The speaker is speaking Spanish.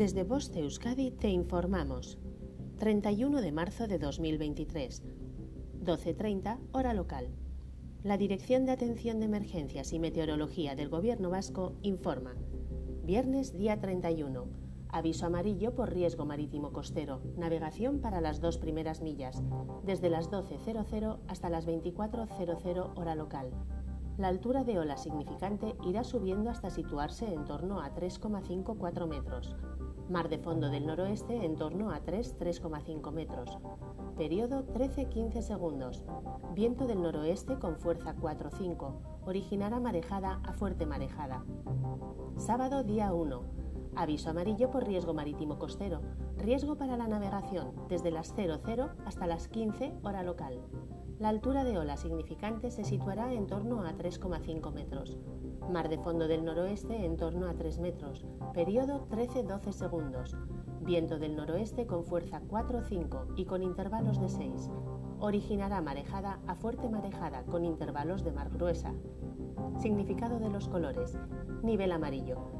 Desde Voz de Euskadi te informamos. 31 de marzo de 2023, 12.30 hora local. La Dirección de Atención de Emergencias y Meteorología del Gobierno Vasco informa. Viernes día 31. Aviso amarillo por riesgo marítimo costero. Navegación para las dos primeras millas, desde las 12.00 hasta las 24.00 hora local. La altura de ola significante irá subiendo hasta situarse en torno a 3,54 metros. Mar de fondo del noroeste en torno a 3-3,5 metros. Periodo 13-15 segundos. Viento del noroeste con fuerza 4-5. Originará marejada a fuerte marejada. Sábado día 1. Aviso amarillo por riesgo marítimo costero. Riesgo para la navegación desde las 00 hasta las 15 hora local. La altura de ola significante se situará en torno a 3,5 metros. Mar de fondo del noroeste en torno a 3 metros. Periodo 13-12 segundos. Viento del noroeste con fuerza 4-5 y con intervalos de 6. Originará marejada a fuerte marejada con intervalos de mar gruesa. Significado de los colores. Nivel amarillo.